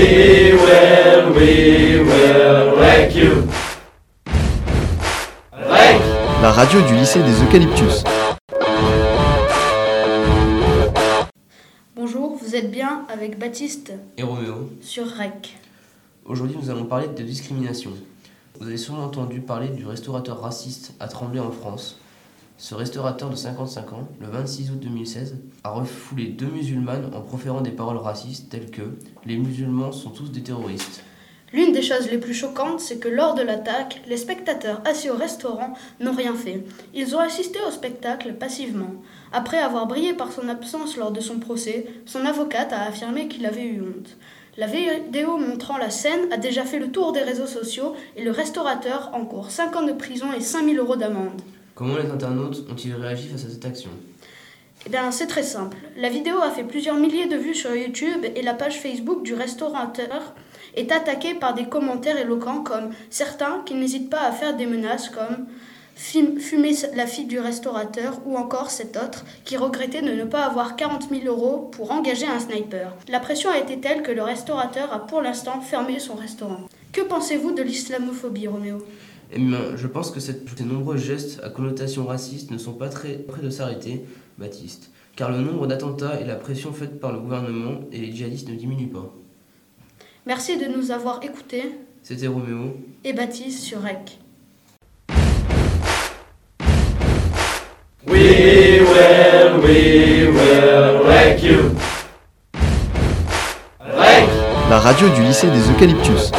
We will, we will wreck you. Wreck. La radio du lycée des Eucalyptus. Bonjour, vous êtes bien avec Baptiste et Roméo. sur REC. Aujourd'hui, nous allons parler de discrimination. Vous avez sûrement entendu parler du restaurateur raciste à Tremblay en France. Ce restaurateur de 55 ans, le 26 août 2016, a refoulé deux musulmanes en proférant des paroles racistes telles que Les musulmans sont tous des terroristes. L'une des choses les plus choquantes, c'est que lors de l'attaque, les spectateurs assis au restaurant n'ont rien fait. Ils ont assisté au spectacle passivement. Après avoir brillé par son absence lors de son procès, son avocate a affirmé qu'il avait eu honte. La vidéo montrant la scène a déjà fait le tour des réseaux sociaux et le restaurateur encourt 5 ans de prison et 5000 euros d'amende. Comment les internautes ont-ils réagi face à cette action? Eh bien, c'est très simple. La vidéo a fait plusieurs milliers de vues sur YouTube et la page Facebook du restaurateur est attaquée par des commentaires éloquents comme certains qui n'hésitent pas à faire des menaces comme fumer la fille du restaurateur ou encore cet autre qui regrettait de ne pas avoir 40 000 euros pour engager un sniper. La pression a été telle que le restaurateur a pour l'instant fermé son restaurant. Que pensez-vous de l'islamophobie, Roméo? Eh bien, je pense que ces nombreux gestes à connotation raciste ne sont pas très près de s'arrêter, Baptiste, car le nombre d'attentats et la pression faite par le gouvernement et les djihadistes ne diminuent pas. Merci de nous avoir écoutés. C'était Roméo et Baptiste sur REC. We will, we will wreck you. La radio du lycée des Eucalyptus.